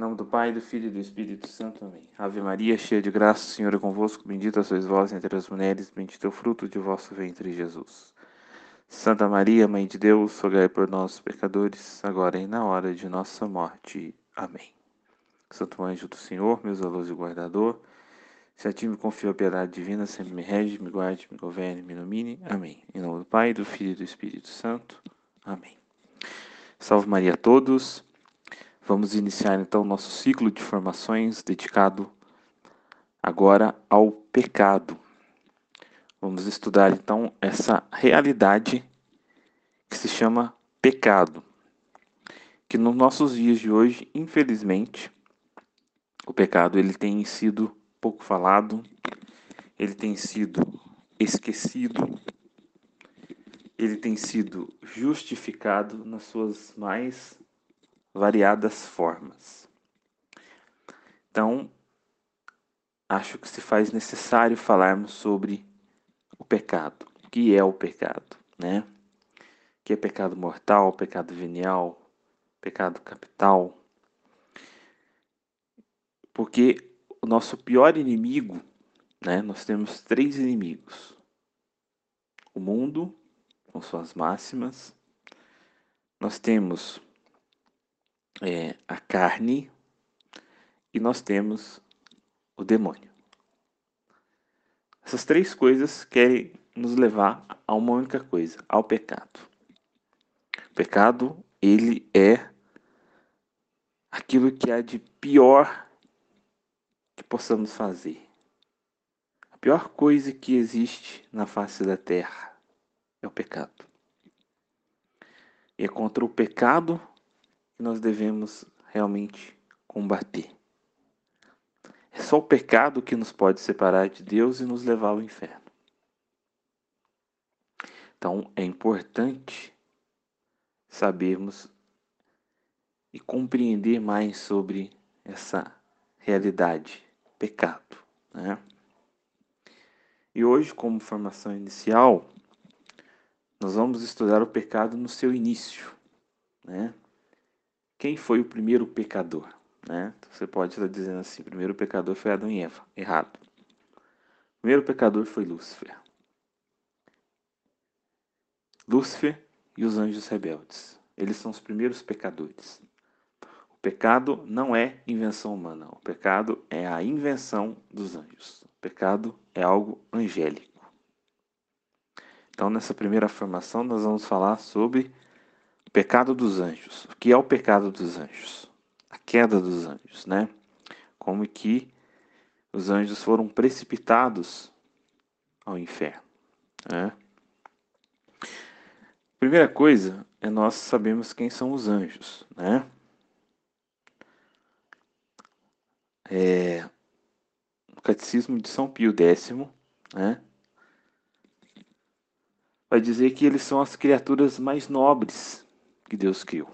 Em nome do Pai, do Filho e do Espírito Santo. Amém. Ave Maria, cheia de graça, o Senhor é convosco. Bendita sois vós entre as mulheres, bendito é o fruto de vosso ventre, Jesus. Santa Maria, Mãe de Deus, rogai por nós, pecadores, agora e na hora de nossa morte. Amém. Santo anjo do Senhor, meu zeloso guardador, se a ti me confio a piedade divina, sempre me rege, me guarde, me governe, me ilumine. Amém. Em nome do Pai, do Filho e do Espírito Santo. Amém. Salve Maria a todos. Vamos iniciar então nosso ciclo de formações dedicado agora ao pecado. Vamos estudar então essa realidade que se chama pecado. Que nos nossos dias de hoje, infelizmente, o pecado ele tem sido pouco falado, ele tem sido esquecido, ele tem sido justificado nas suas mais variadas formas. Então, acho que se faz necessário falarmos sobre o pecado. O que é o pecado, né? O que é pecado mortal, pecado venial, pecado capital? Porque o nosso pior inimigo, né? Nós temos três inimigos: o mundo, com suas máximas, nós temos é, a carne e nós temos o demônio. Essas três coisas querem nos levar a uma única coisa, ao pecado. O pecado, ele é aquilo que há de pior que possamos fazer. A pior coisa que existe na face da terra é o pecado. E é contra o pecado que nós devemos realmente combater. É só o pecado que nos pode separar de Deus e nos levar ao inferno. Então é importante sabermos e compreender mais sobre essa realidade, pecado. Né? E hoje, como formação inicial, nós vamos estudar o pecado no seu início. Né? Quem foi o primeiro pecador? Né? Então, você pode estar dizendo assim: primeiro pecador foi Adão e Eva. Errado. Primeiro pecador foi Lúcifer. Lúcifer e os anjos rebeldes. Eles são os primeiros pecadores. O pecado não é invenção humana. O pecado é a invenção dos anjos. O pecado é algo angélico. Então, nessa primeira formação, nós vamos falar sobre o pecado dos anjos. O que é o pecado dos anjos? A queda dos anjos, né? Como que os anjos foram precipitados ao inferno, né? Primeira coisa é nós sabemos quem são os anjos, né? É, o Catecismo de São Pio X, né? Vai dizer que eles são as criaturas mais nobres que Deus criou.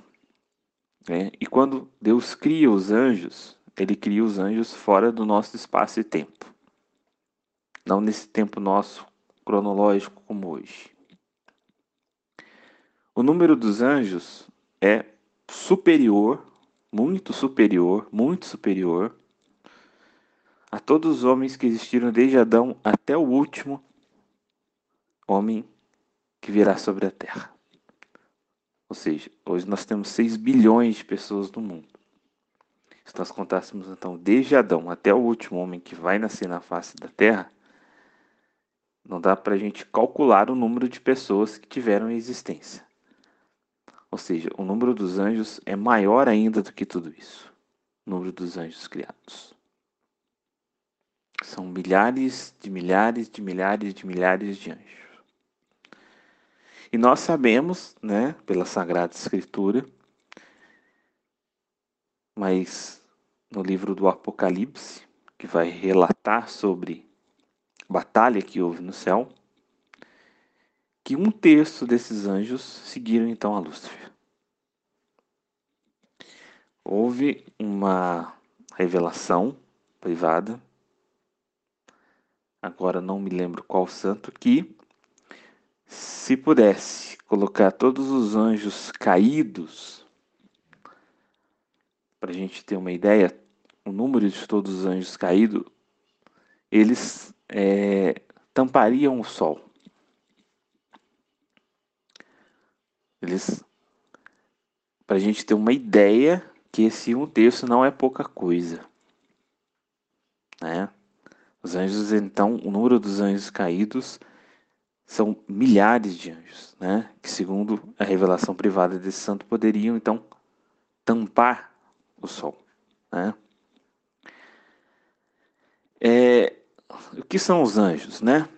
Né? E quando Deus cria os anjos, ele cria os anjos fora do nosso espaço e tempo. Não nesse tempo nosso cronológico como hoje. O número dos anjos é superior, muito superior, muito superior a todos os homens que existiram desde Adão até o último homem que virá sobre a terra. Ou seja, hoje nós temos 6 bilhões de pessoas no mundo. Se nós contássemos então desde Adão até o último homem que vai nascer na face da Terra, não dá para a gente calcular o número de pessoas que tiveram existência. Ou seja, o número dos anjos é maior ainda do que tudo isso. O número dos anjos criados. São milhares de milhares de milhares de milhares de anjos. E nós sabemos, né, pela Sagrada Escritura, mas no livro do Apocalipse, que vai relatar sobre a batalha que houve no céu, que um terço desses anjos seguiram então a Lúcifer. Houve uma revelação privada, agora não me lembro qual santo, que se pudesse colocar todos os anjos caídos para a gente ter uma ideia, o número de todos os anjos caídos, eles é, tampariam o sol. Eles, para a gente ter uma ideia que esse um terço não é pouca coisa, né? Os anjos, então, o número dos anjos caídos são milhares de anjos, né? Que segundo a revelação privada desse santo poderiam então tampar o sol, né? É, o que são os anjos, né?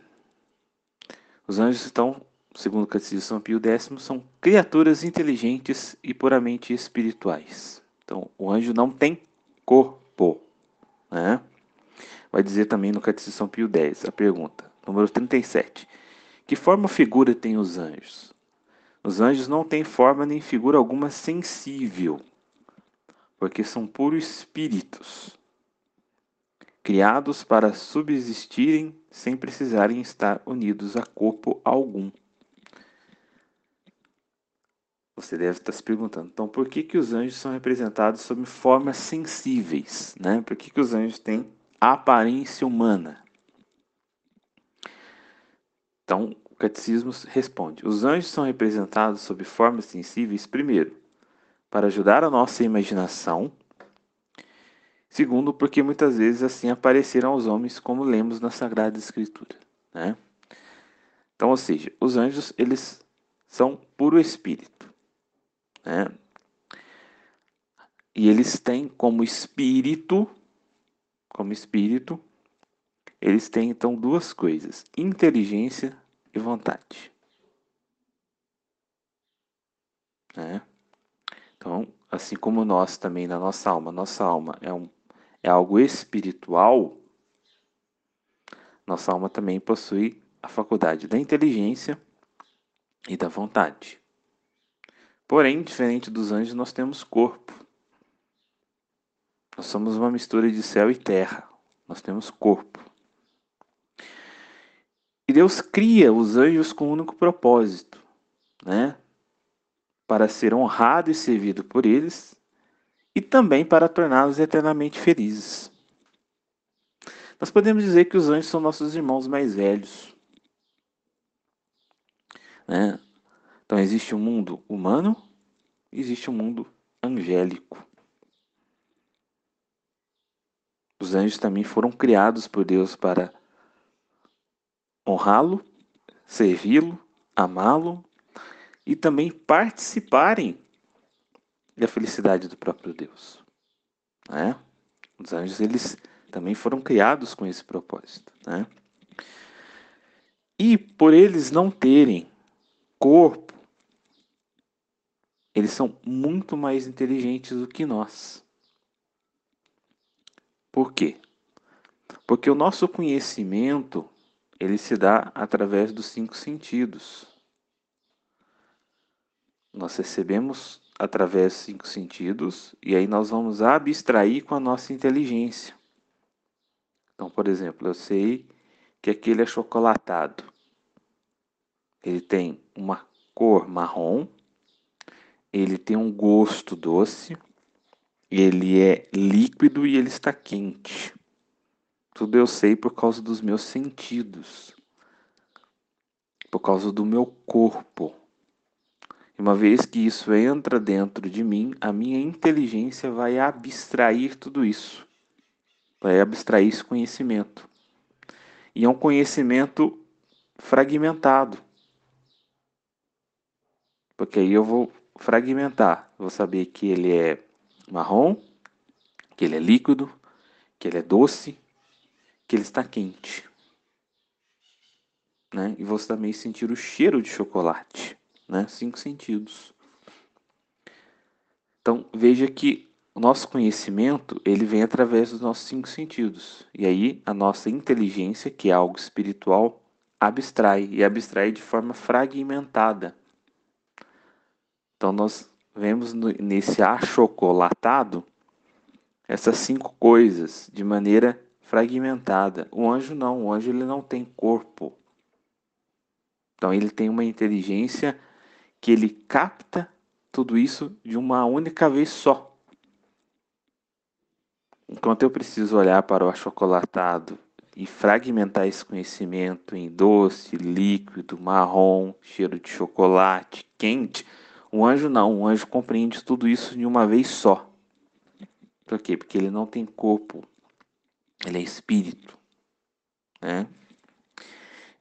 Os anjos estão, segundo o Catecismo São Pio X, são criaturas inteligentes e puramente espirituais. Então, o anjo não tem corpo, né? Vai dizer também no Catecismo São Pio X, a pergunta, número 37. Que forma ou figura têm os anjos? Os anjos não têm forma nem figura alguma sensível, porque são puros espíritos, criados para subsistirem sem precisarem estar unidos a corpo algum. Você deve estar se perguntando, então por que, que os anjos são representados sob formas sensíveis? Né? Por que, que os anjos têm aparência humana? Então, o catecismo responde: os anjos são representados sob formas sensíveis, primeiro, para ajudar a nossa imaginação, segundo, porque muitas vezes assim apareceram aos homens, como lemos na Sagrada Escritura. Né? Então, ou seja, os anjos eles são puro espírito. Né? E eles têm como espírito, como espírito, eles têm então duas coisas: inteligência e vontade. Né? Então, assim como nós também na nossa alma, nossa alma é, um, é algo espiritual, nossa alma também possui a faculdade da inteligência e da vontade. Porém, diferente dos anjos, nós temos corpo. Nós somos uma mistura de céu e terra. Nós temos corpo. Deus cria os anjos com um único propósito, né? Para ser honrado e servido por eles e também para torná-los eternamente felizes. Nós podemos dizer que os anjos são nossos irmãos mais velhos. Né? Então existe um mundo humano, existe um mundo angélico. Os anjos também foram criados por Deus para honrá-lo, servi-lo, amá-lo e também participarem da felicidade do próprio Deus. Né? Os anjos eles também foram criados com esse propósito. Né? E por eles não terem corpo, eles são muito mais inteligentes do que nós. Por quê? Porque o nosso conhecimento ele se dá através dos cinco sentidos. Nós recebemos através dos cinco sentidos e aí nós vamos abstrair com a nossa inteligência. Então, por exemplo, eu sei que aquele é chocolatado. Ele tem uma cor marrom, ele tem um gosto doce, ele é líquido e ele está quente. Tudo eu sei por causa dos meus sentidos, por causa do meu corpo. E uma vez que isso entra dentro de mim, a minha inteligência vai abstrair tudo isso, vai abstrair esse conhecimento. E é um conhecimento fragmentado. Porque aí eu vou fragmentar. Vou saber que ele é marrom, que ele é líquido, que ele é doce, que ele está quente. Né? E você também sentir o cheiro de chocolate, né? Cinco sentidos. Então veja que o nosso conhecimento ele vem através dos nossos cinco sentidos. E aí a nossa inteligência, que é algo espiritual, abstrai e abstrai de forma fragmentada. Então nós vemos nesse achocolatado essas cinco coisas de maneira fragmentada. O anjo não, o anjo ele não tem corpo. Então ele tem uma inteligência que ele capta tudo isso de uma única vez só. enquanto eu preciso olhar para o achocolatado e fragmentar esse conhecimento em doce, líquido, marrom, cheiro de chocolate, quente, o anjo não, o anjo compreende tudo isso de uma vez só. Por quê? Porque ele não tem corpo, ele é espírito, né?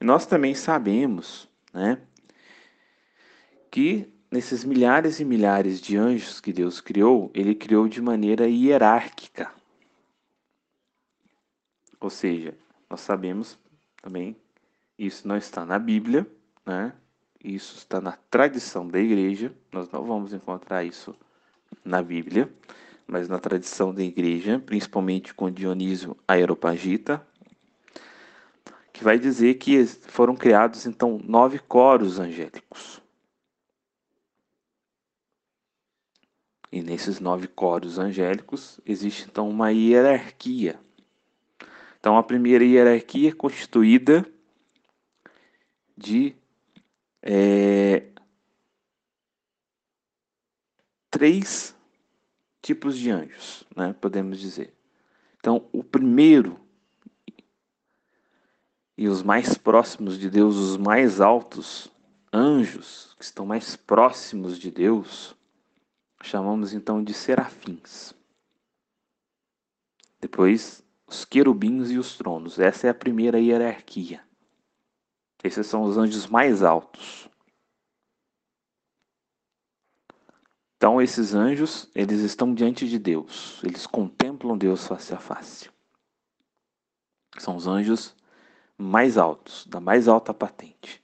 E nós também sabemos, né, que nesses milhares e milhares de anjos que Deus criou, ele criou de maneira hierárquica. Ou seja, nós sabemos também, isso não está na Bíblia, né? Isso está na tradição da igreja. Nós não vamos encontrar isso na Bíblia, mas na tradição da igreja, principalmente com Dionísio Aeropagita, que vai dizer que foram criados então nove coros angélicos. E nesses nove coros angélicos existe então uma hierarquia. Então a primeira hierarquia é constituída de é, três tipos de anjos, né, podemos dizer. Então o primeiro e os mais próximos de Deus, os mais altos anjos que estão mais próximos de Deus, chamamos então de serafins. Depois, os querubins e os tronos. Essa é a primeira hierarquia. Esses são os anjos mais altos. Então, esses anjos, eles estão diante de Deus. Eles contemplam Deus face a face. São os anjos mais altos, da mais alta patente.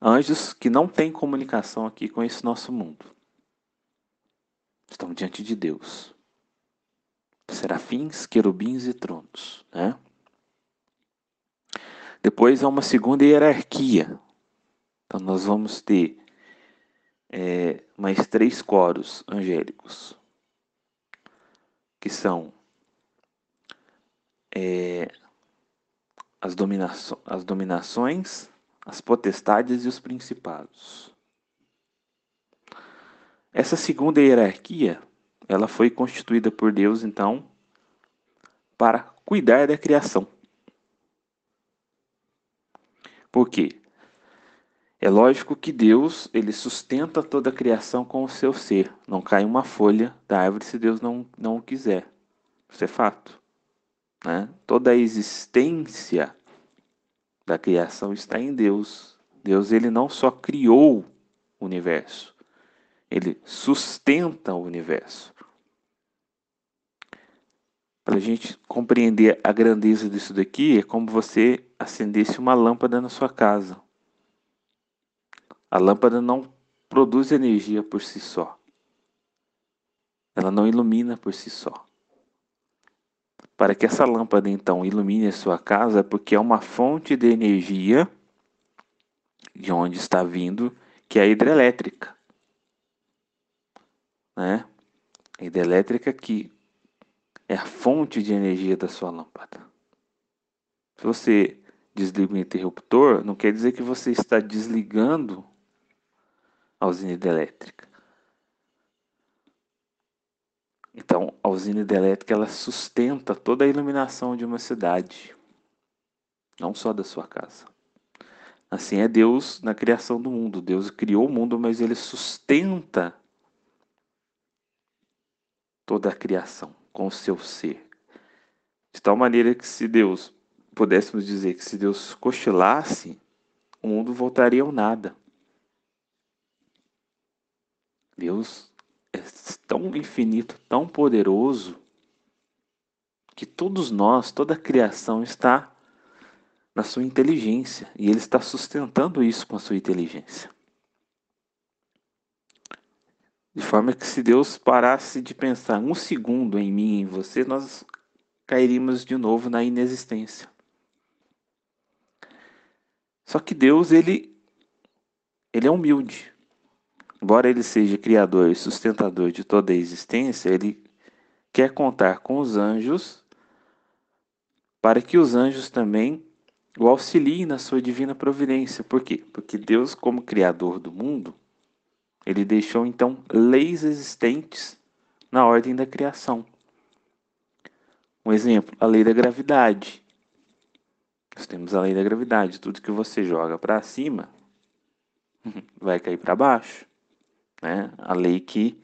Anjos que não têm comunicação aqui com esse nosso mundo estão diante de Deus. Serafins, querubins e tronos. Né? Depois há uma segunda hierarquia. Então nós vamos ter é, mais três coros angélicos, que são é, as, dominaço as dominações, as potestades e os principados. Essa segunda hierarquia, ela foi constituída por Deus, então, para cuidar da criação. Por quê? É lógico que Deus, ele sustenta toda a criação com o seu ser. Não cai uma folha da árvore se Deus não, não o quiser. Isso é fato. Né? Toda a existência da criação está em Deus. Deus, ele não só criou o universo, ele sustenta o universo. Para a gente compreender a grandeza disso daqui, é como você acendesse uma lâmpada na sua casa. A lâmpada não produz energia por si só. Ela não ilumina por si só. Para que essa lâmpada então ilumine a sua casa, é porque é uma fonte de energia de onde está vindo, que é a hidrelétrica né? A hidrelétrica que é a fonte de energia da sua lâmpada. Se você desliga o interruptor, não quer dizer que você está desligando a usina hidrelétrica. Então, a usina hidrelétrica ela sustenta toda a iluminação de uma cidade, não só da sua casa. Assim é Deus na criação do mundo. Deus criou o mundo, mas ele sustenta toda a criação com o seu ser. De tal maneira que se Deus, pudéssemos dizer que se Deus cochilasse, o mundo voltaria ao nada. Deus é tão infinito, tão poderoso, que todos nós, toda a criação está na sua inteligência e Ele está sustentando isso com a sua inteligência. De forma que se Deus parasse de pensar um segundo em mim e em você, nós cairíamos de novo na inexistência. Só que Deus, ele, ele é humilde. Embora ele seja criador e sustentador de toda a existência, ele quer contar com os anjos para que os anjos também o auxiliem na sua divina providência. Por quê? Porque Deus, como criador do mundo, ele deixou então leis existentes na ordem da criação. Um exemplo, a lei da gravidade. Nós temos a lei da gravidade. Tudo que você joga para cima vai cair para baixo. Né? A lei que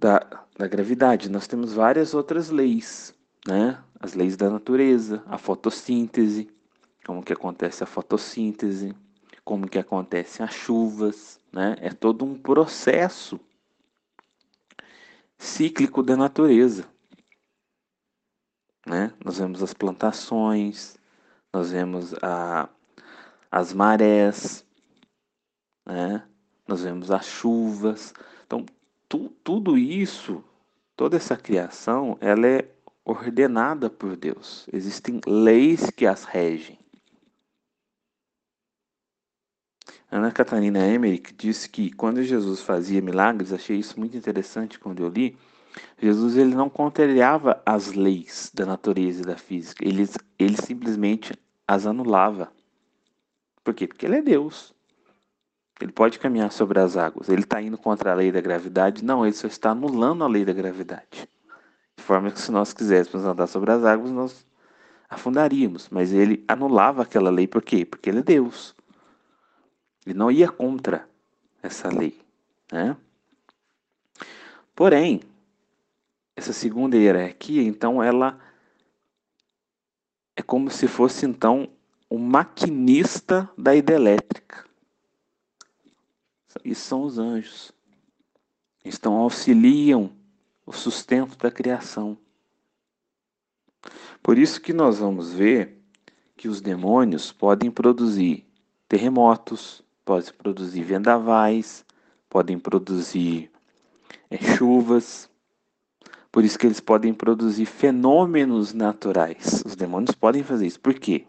da, da gravidade. Nós temos várias outras leis, né? As leis da natureza, a fotossíntese, como que acontece a fotossíntese, como que acontecem as chuvas, né? É todo um processo cíclico da natureza. Né? Nós vemos as plantações, nós vemos a, as marés, né? Nós vemos as chuvas. Então, tu, tudo isso, toda essa criação, ela é ordenada por Deus. Existem leis que as regem. Ana Catarina Emmerich disse que quando Jesus fazia milagres, achei isso muito interessante quando eu li, Jesus ele não contrariava as leis da natureza e da física, ele, ele simplesmente as anulava. Por quê? Porque ele é Deus. Ele pode caminhar sobre as águas. Ele está indo contra a lei da gravidade? Não, ele só está anulando a lei da gravidade. De forma que se nós quiséssemos andar sobre as águas, nós afundaríamos. Mas ele anulava aquela lei por quê? Porque ele é Deus. Ele não ia contra essa lei. Né? Porém, essa segunda hierarquia, então, ela é como se fosse, então, o maquinista da hidrelétrica. Isso são os anjos. Estão auxiliam o sustento da criação. Por isso que nós vamos ver que os demônios podem produzir terremotos, podem produzir vendavais, podem produzir é, chuvas. Por isso que eles podem produzir fenômenos naturais. Os demônios podem fazer isso. Por quê?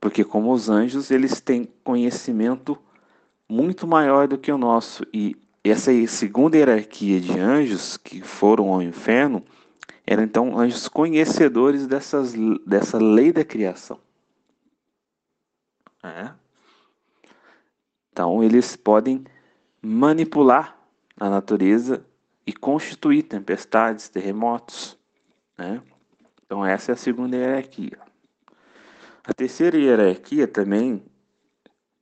Porque como os anjos, eles têm conhecimento muito maior do que o nosso. E essa segunda hierarquia de anjos que foram ao inferno eram então anjos conhecedores dessas, dessa lei da criação. É. Então eles podem manipular a natureza e constituir tempestades, terremotos. Né? Então essa é a segunda hierarquia. A terceira hierarquia também,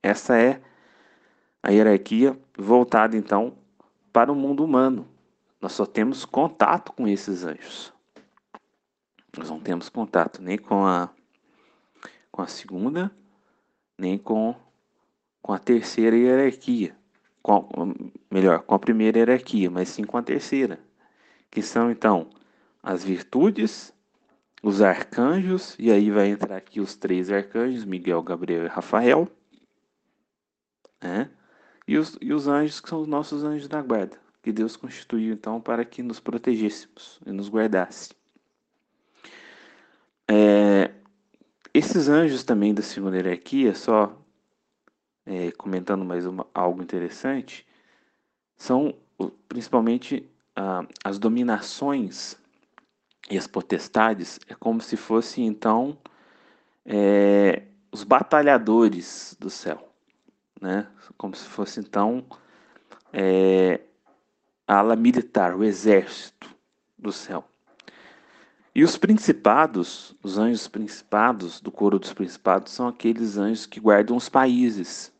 essa é a hierarquia voltada então para o mundo humano. Nós só temos contato com esses anjos. Nós não temos contato nem com a com a segunda, nem com com a terceira hierarquia. Com, melhor, com a primeira hierarquia, mas sim com a terceira, que são então as virtudes, os arcanjos, e aí vai entrar aqui os três arcanjos, Miguel, Gabriel e Rafael, né? E os, e os anjos que são os nossos anjos da guarda, que Deus constituiu então para que nos protegêssemos e nos guardasse. É, esses anjos também da segunda hierarquia, só é, comentando mais uma, algo interessante, são principalmente ah, as dominações e as potestades, é como se fossem então é, os batalhadores do céu né? Como se fosse então é, a ala militar, o exército do céu. E os principados, os anjos principados, do coro dos principados, são aqueles anjos que guardam os países.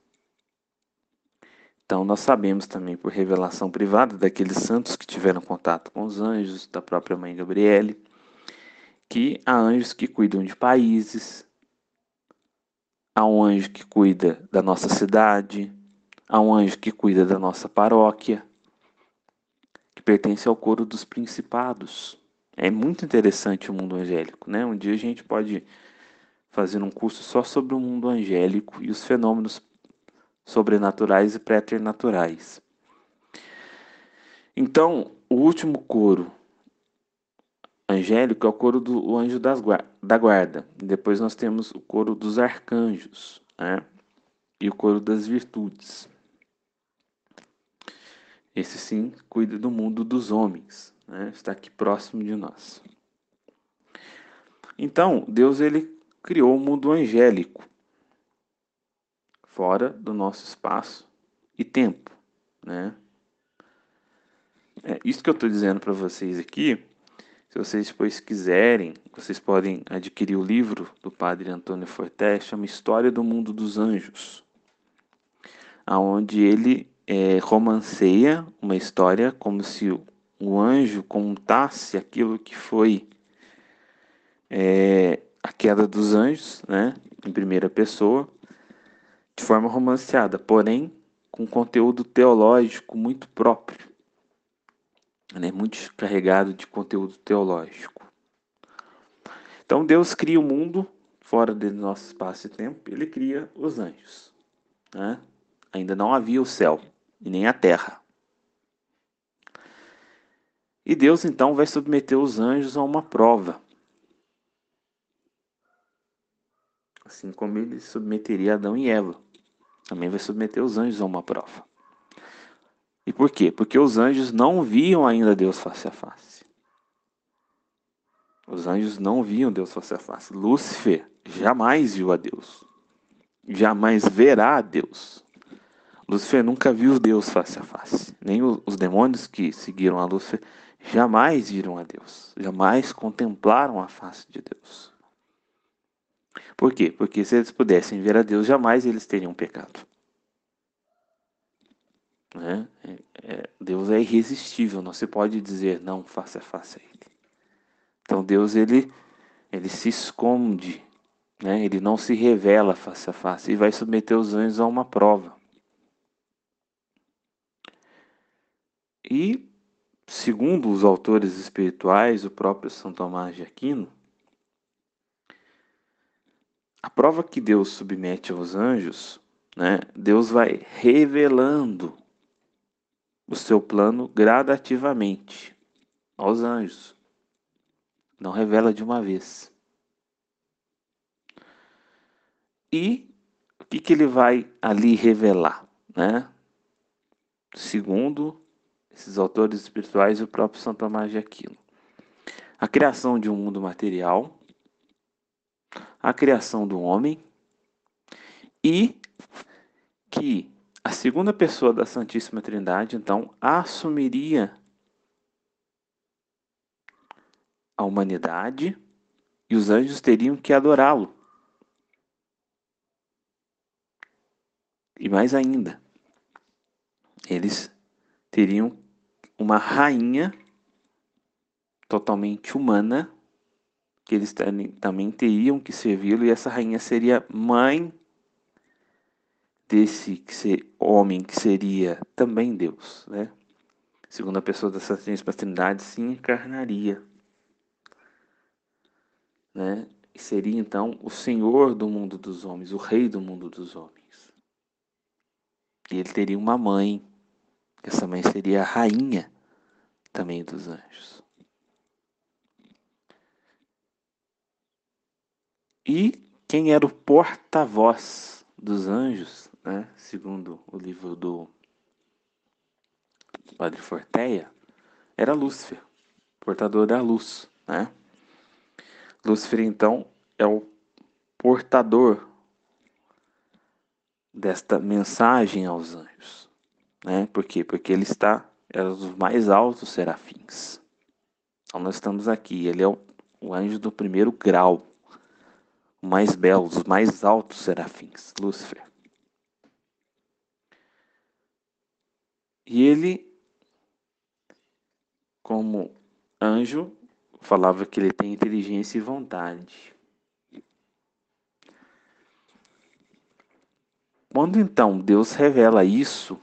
Então, nós sabemos também, por revelação privada daqueles santos que tiveram contato com os anjos, da própria mãe Gabriele, que há anjos que cuidam de países, Há um anjo que cuida da nossa cidade, há um anjo que cuida da nossa paróquia, que pertence ao coro dos principados. É muito interessante o mundo angélico, né? Um dia a gente pode fazer um curso só sobre o mundo angélico e os fenômenos sobrenaturais e preternaturais. Então, o último coro angélico é o coro do anjo das, da guarda. Depois nós temos o coro dos arcanjos né? e o coro das virtudes. Esse sim cuida do mundo dos homens, né? está aqui próximo de nós. Então, Deus ele criou o mundo angélico, fora do nosso espaço e tempo. Né? É, isso que eu estou dizendo para vocês aqui Se vocês depois quiserem, vocês podem adquirir o livro do padre Antônio Forté, chama História do Mundo dos Anjos, aonde ele é, romanceia uma história como se o anjo contasse aquilo que foi é, a queda dos anjos, né, em primeira pessoa, de forma romanceada, porém com conteúdo teológico muito próprio né, muito carregado de conteúdo teológico. Então Deus cria o mundo fora do nosso espaço e tempo, ele cria os anjos. Né? Ainda não havia o céu e nem a terra. E Deus então vai submeter os anjos a uma prova. Assim como ele submeteria Adão e Eva, também vai submeter os anjos a uma prova. E por quê? Porque os anjos não viam ainda Deus face a face. Os anjos não viam Deus face a face. Lúcifer jamais viu a Deus. Jamais verá a Deus. Lúcifer nunca viu Deus face a face. Nem os demônios que seguiram a Lúcifer jamais viram a Deus. Jamais contemplaram a face de Deus. Por quê? Porque se eles pudessem ver a Deus, jamais eles teriam pecado. Né? É, é, Deus é irresistível, não se pode dizer não face a face a Ele. Então Deus ele, ele se esconde, né? ele não se revela face a face e vai submeter os anjos a uma prova. E, segundo os autores espirituais, o próprio São Tomás de Aquino, a prova que Deus submete aos anjos, né, Deus vai revelando o seu plano gradativamente aos anjos. Não revela de uma vez. E o que, que ele vai ali revelar? Né? Segundo esses autores espirituais e o próprio Santo Tomás de Aquino. A criação de um mundo material, a criação do homem e que a segunda pessoa da Santíssima Trindade, então, assumiria a humanidade e os anjos teriam que adorá-lo. E mais ainda, eles teriam uma rainha totalmente humana, que eles também teriam que servi-lo, e essa rainha seria mãe desse que ser, homem que seria também Deus, né? Segunda pessoa da Santíssima Trindade se encarnaria, né? E seria então o Senhor do mundo dos homens, o Rei do mundo dos homens. E ele teria uma mãe, essa mãe seria a rainha também dos anjos. E quem era o porta-voz dos anjos né, segundo o livro do Padre Forteia, era Lúcifer, portador da luz. Né? Lúcifer, então, é o portador desta mensagem aos anjos. Né? Por quê? Porque ele está, é os mais altos serafins. Então nós estamos aqui, ele é o, o anjo do primeiro grau, o mais belo, os mais altos serafins, Lúcifer. E ele, como anjo, falava que ele tem inteligência e vontade. Quando então Deus revela isso,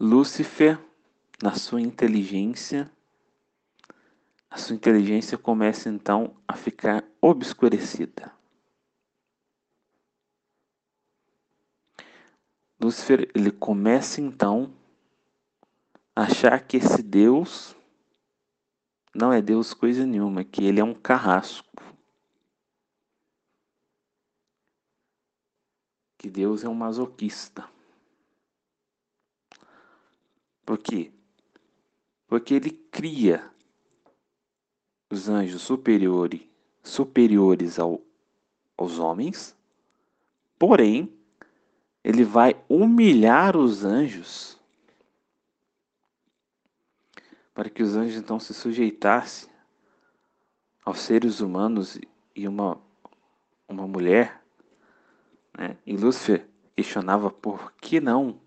Lúcifer, na sua inteligência, a sua inteligência começa então a ficar obscurecida. Lúcifer ele começa então a achar que esse Deus não é Deus coisa nenhuma, que ele é um carrasco. Que Deus é um masoquista. Por quê? Porque ele cria os anjos superiores, superiores ao, aos homens, porém ele vai humilhar os anjos para que os anjos então se sujeitassem aos seres humanos e uma, uma mulher. Né? E Lúcifer questionava por que não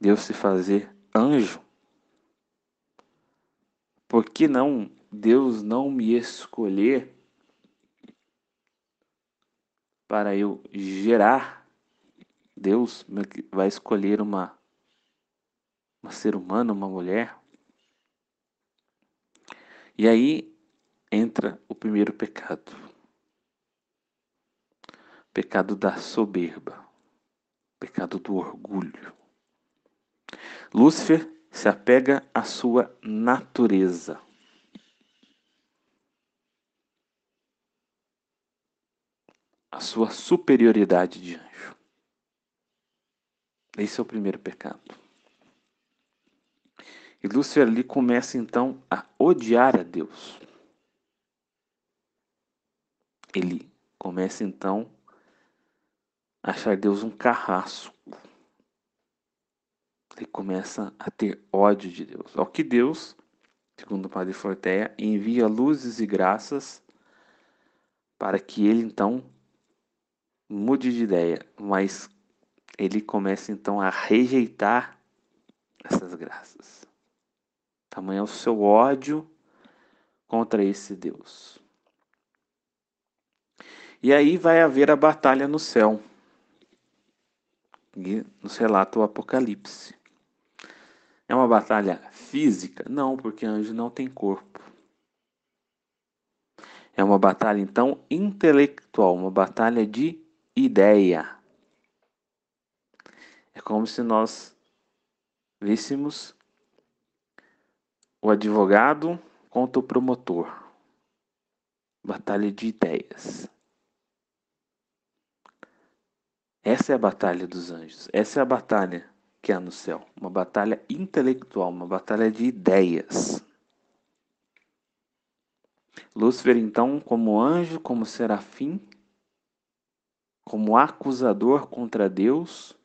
Deus se fazer anjo? Por que não Deus não me escolher para eu gerar? Deus vai escolher uma, uma ser humano, uma mulher. E aí entra o primeiro pecado. Pecado da soberba. Pecado do orgulho. Lúcifer se apega à sua natureza. A sua superioridade de anjo. Esse é o primeiro pecado. E Lúcifer ali começa então a odiar a Deus. Ele começa então a achar Deus um carrasco. Ele começa a ter ódio de Deus. Ao que Deus, segundo o Padre Forteia, envia luzes e graças para que ele então mude de ideia, mas ele começa então a rejeitar essas graças. Tamanho é o seu ódio contra esse Deus. E aí vai haver a batalha no céu. E nos relata o Apocalipse. É uma batalha física? Não, porque anjo não tem corpo. É uma batalha, então, intelectual, uma batalha de ideia. É como se nós víssemos o advogado contra o promotor. Batalha de ideias. Essa é a batalha dos anjos. Essa é a batalha que há no céu. Uma batalha intelectual, uma batalha de ideias. Lúcifer, então, como anjo, como serafim, como acusador contra Deus,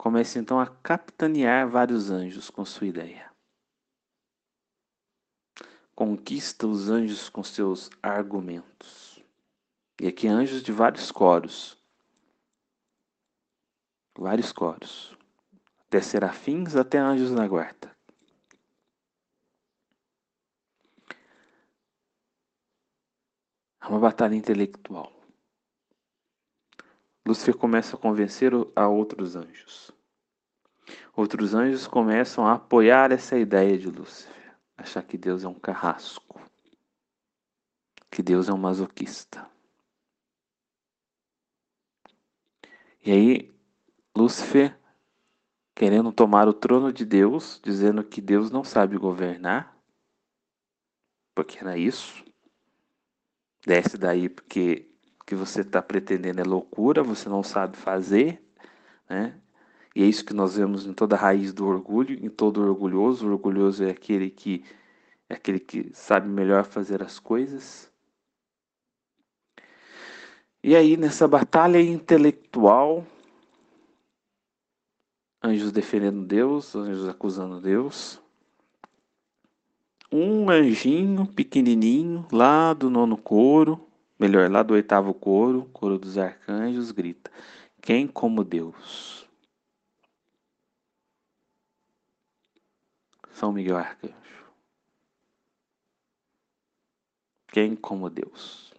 começa então a capitanear vários anjos com sua ideia. Conquista os anjos com seus argumentos. E aqui anjos de vários coros. Vários coros. Até serafins, até anjos na guarda. É uma batalha intelectual. Lúcifer começa a convencer a outros anjos. Outros anjos começam a apoiar essa ideia de Lúcifer, achar que Deus é um carrasco, que Deus é um masoquista. E aí, Lúcifer, querendo tomar o trono de Deus, dizendo que Deus não sabe governar, porque era isso. Desce daí porque que você está pretendendo é loucura, você não sabe fazer, né? E é isso que nós vemos em toda a raiz do orgulho, em todo orgulhoso. O orgulhoso é aquele que é aquele que sabe melhor fazer as coisas. E aí, nessa batalha intelectual, anjos defendendo Deus, anjos acusando Deus. Um anjinho pequenininho, lá do nono coro, melhor, lá do oitavo coro, coro dos arcanjos, grita: Quem como Deus? São Miguel Arcanjo. Quem como Deus?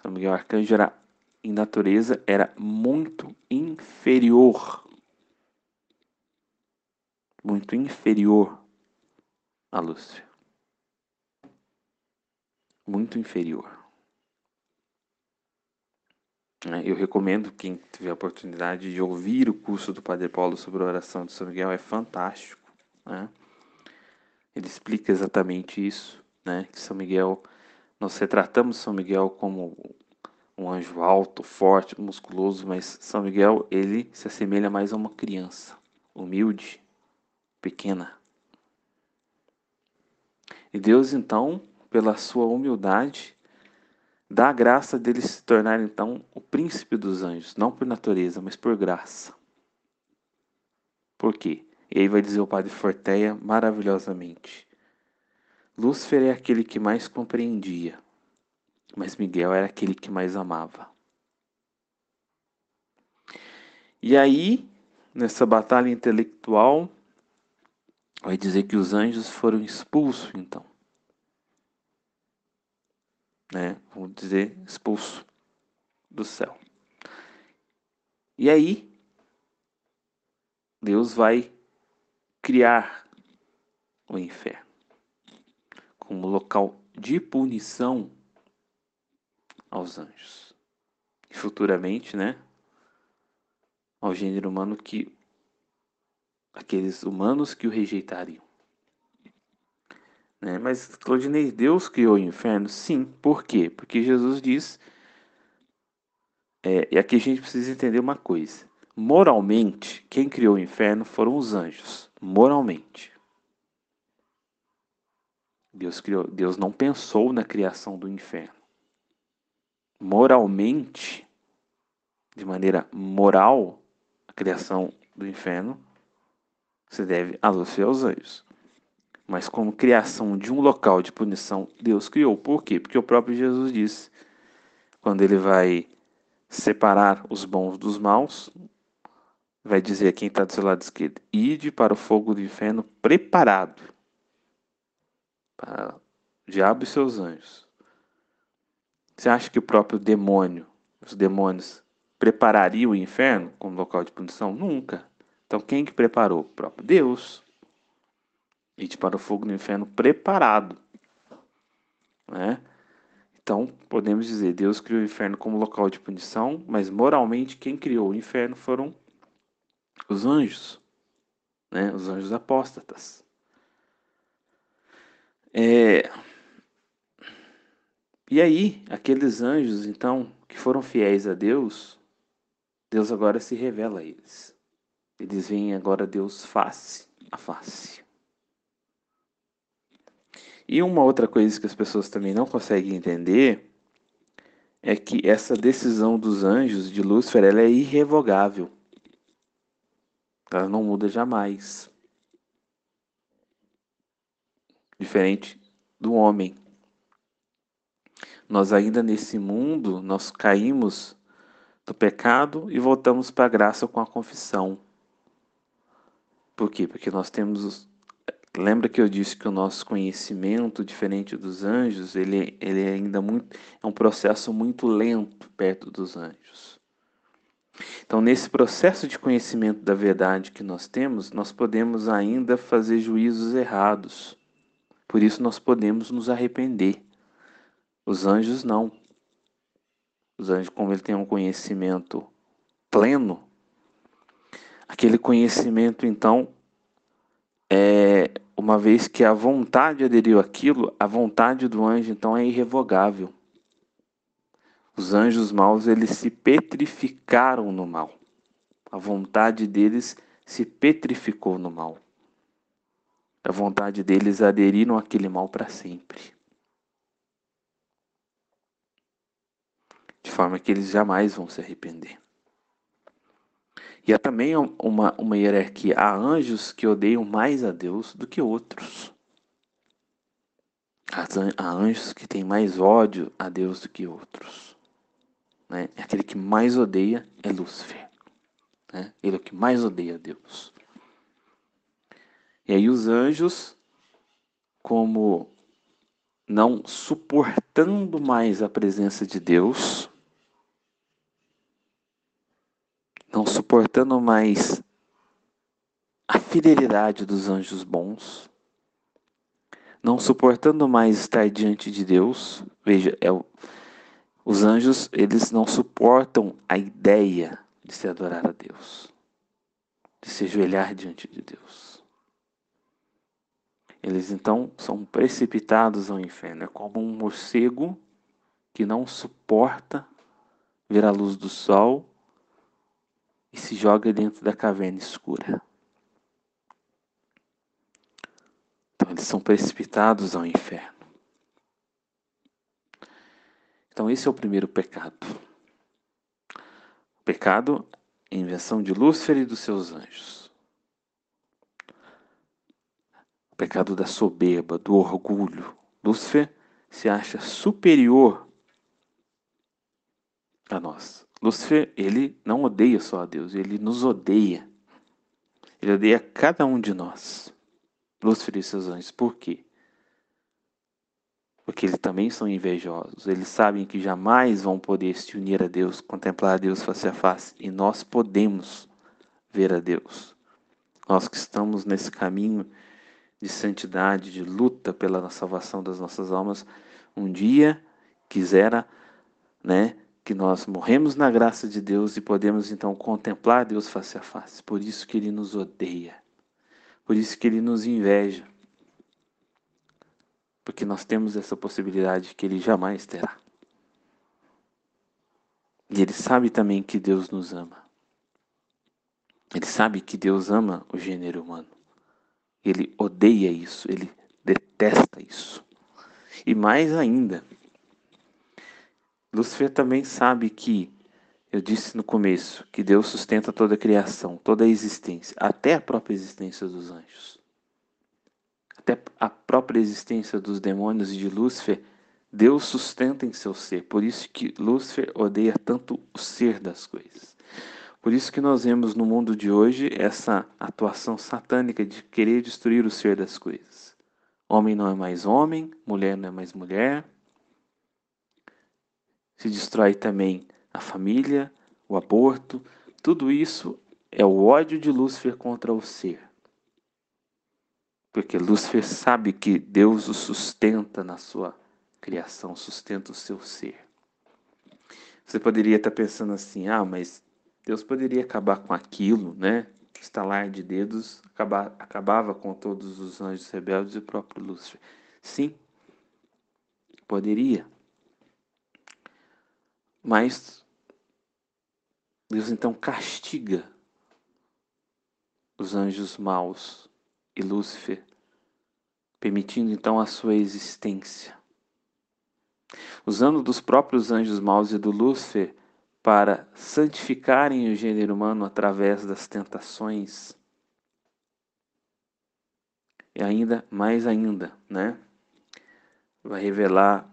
São Miguel Arcanjo era em natureza era muito inferior. Muito inferior a Lúcia. Muito inferior. Né, eu recomendo quem tiver a oportunidade de ouvir o curso do Padre Paulo sobre a oração de São Miguel, é fantástico. Né? Ele explica exatamente isso, né? que São Miguel, nós retratamos São Miguel como um anjo alto, forte, musculoso, mas São Miguel, ele se assemelha mais a uma criança, humilde, pequena. E Deus, então, pela sua humildade, dá a graça dele se tornar, então, o príncipe dos anjos, não por natureza, mas por graça. Por quê? E aí vai dizer o padre Forteia maravilhosamente. Lúcifer é aquele que mais compreendia, mas Miguel era aquele que mais amava. E aí, nessa batalha intelectual, vai dizer que os anjos foram expulsos, então. Né? Vamos dizer, expulso do céu. E aí, Deus vai criar o inferno como local de punição aos anjos. E futuramente, né, ao gênero humano que aqueles humanos que o rejeitariam. Né? Mas, Claudinei, Deus criou o inferno? Sim. Por quê? Porque Jesus diz. É, e aqui a gente precisa entender uma coisa. Moralmente, quem criou o inferno foram os anjos. Moralmente. Deus, criou, Deus não pensou na criação do inferno. Moralmente, de maneira moral, a criação do inferno se deve a Lúcifer e aos anjos. Mas como criação de um local de punição, Deus criou. Por quê? Porque o próprio Jesus disse, quando ele vai separar os bons dos maus, vai dizer a quem está do seu lado esquerdo: Ide para o fogo do inferno preparado para o diabo e seus anjos. Você acha que o próprio demônio, os demônios, preparariam o inferno como local de punição? Nunca. Então quem que preparou? O próprio Deus. Ide para o fogo do inferno preparado. Né? Então, podemos dizer, Deus criou o inferno como local de punição, mas moralmente quem criou o inferno foram os anjos, né? os anjos apóstatas. É... E aí, aqueles anjos, então, que foram fiéis a Deus, Deus agora se revela a eles. Eles veem agora Deus face a face. E uma outra coisa que as pessoas também não conseguem entender é que essa decisão dos anjos de Lúcifer ela é irrevogável. Ela não muda jamais. Diferente do homem. Nós ainda nesse mundo, nós caímos do pecado e voltamos para a graça com a confissão. Por quê? Porque nós temos. Lembra que eu disse que o nosso conhecimento, diferente dos anjos, ele, ele é ainda muito. É um processo muito lento perto dos anjos. Então, nesse processo de conhecimento da verdade que nós temos, nós podemos ainda fazer juízos errados. Por isso, nós podemos nos arrepender. Os anjos não. Os anjos, como ele tem um conhecimento pleno, aquele conhecimento, então, é uma vez que a vontade aderiu àquilo, a vontade do anjo, então, é irrevogável. Os anjos maus, eles se petrificaram no mal. A vontade deles se petrificou no mal. A vontade deles aderiram àquele mal para sempre. De forma que eles jamais vão se arrepender. E há também uma, uma hierarquia. Há anjos que odeiam mais a Deus do que outros. Há anjos que têm mais ódio a Deus do que outros né? É aquele que mais odeia é Lúcifer. Né? Ele é o que mais odeia Deus. E aí os anjos, como não suportando mais a presença de Deus, não suportando mais a fidelidade dos anjos bons, não suportando mais estar diante de Deus, veja, é os anjos, eles não suportam a ideia de se adorar a Deus, de se ajoelhar diante de Deus. Eles então são precipitados ao inferno. É como um morcego que não suporta ver a luz do sol e se joga dentro da caverna escura. Então eles são precipitados ao inferno. Então, esse é o primeiro pecado. O pecado é invenção de Lúcifer e dos seus anjos. o pecado da soberba, do orgulho. Lúcifer se acha superior a nós. Lúcifer, ele não odeia só a Deus, ele nos odeia. Ele odeia cada um de nós. Lúcifer e seus anjos. Por quê? Porque eles também são invejosos. Eles sabem que jamais vão poder se unir a Deus, contemplar a Deus face a face. E nós podemos ver a Deus. Nós que estamos nesse caminho de santidade, de luta pela salvação das nossas almas, um dia quisera, né, que nós morremos na graça de Deus e podemos então contemplar Deus face a face. Por isso que ele nos odeia. Por isso que ele nos inveja. Porque nós temos essa possibilidade que ele jamais terá. E ele sabe também que Deus nos ama. Ele sabe que Deus ama o gênero humano. Ele odeia isso, ele detesta isso. E mais ainda, Lúcifer também sabe que, eu disse no começo, que Deus sustenta toda a criação, toda a existência, até a própria existência dos anjos. Até a própria existência dos demônios e de Lúcifer, Deus sustenta em seu ser. Por isso que Lúcifer odeia tanto o ser das coisas. Por isso que nós vemos no mundo de hoje essa atuação satânica de querer destruir o ser das coisas. Homem não é mais homem, mulher não é mais mulher. Se destrói também a família, o aborto. Tudo isso é o ódio de Lúcifer contra o ser. Porque Lúcifer sabe que Deus o sustenta na sua criação, sustenta o seu ser. Você poderia estar pensando assim: ah, mas Deus poderia acabar com aquilo, né? Estalar de dedos acabar, acabava com todos os anjos rebeldes e o próprio Lúcifer. Sim, poderia. Mas Deus então castiga os anjos maus e Lúcifer, permitindo então a sua existência. Usando dos próprios anjos maus e do Lúcifer para santificarem o gênero humano através das tentações. E ainda, mais ainda, né? Vai revelar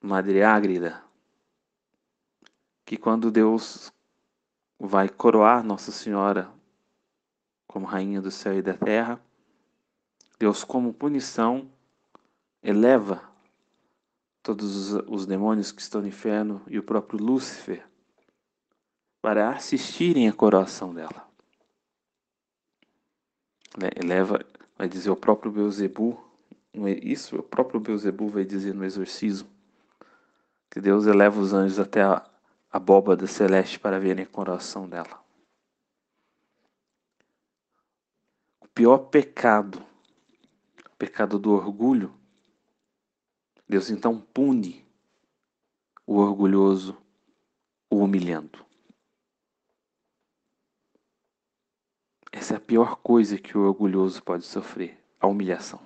Madre Ágrida, que quando Deus vai coroar Nossa Senhora como Rainha do céu e da terra, Deus, como punição, eleva todos os, os demônios que estão no inferno e o próprio Lúcifer para assistirem à coroação dela. Eleva, vai dizer o próprio Beuzebu, isso o próprio Beuzebu vai dizer no exorcismo, que Deus eleva os anjos até a abóbada celeste para verem a coroação dela. O pior pecado, o pecado do orgulho, Deus então pune o orgulhoso, o humilhando. Essa é a pior coisa que o orgulhoso pode sofrer, a humilhação.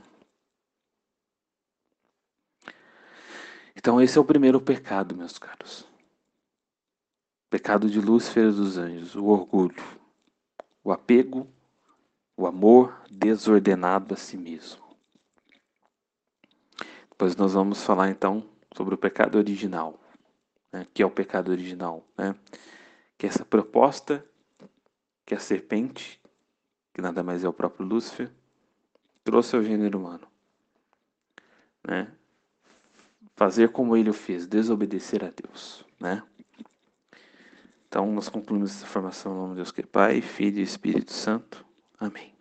Então, esse é o primeiro pecado, meus caros. Pecado de Lúcifer dos anjos, o orgulho, o apego, o amor desordenado a si mesmo. Depois nós vamos falar então sobre o pecado original, né, que é o pecado original, né, que é essa proposta que a serpente que nada mais é o próprio Lúcifer, trouxe ao gênero humano. Né? Fazer como ele o fez, desobedecer a Deus. Né? Então, nós concluímos essa formação no nome de Deus que é Pai, Filho e Espírito Santo. Amém.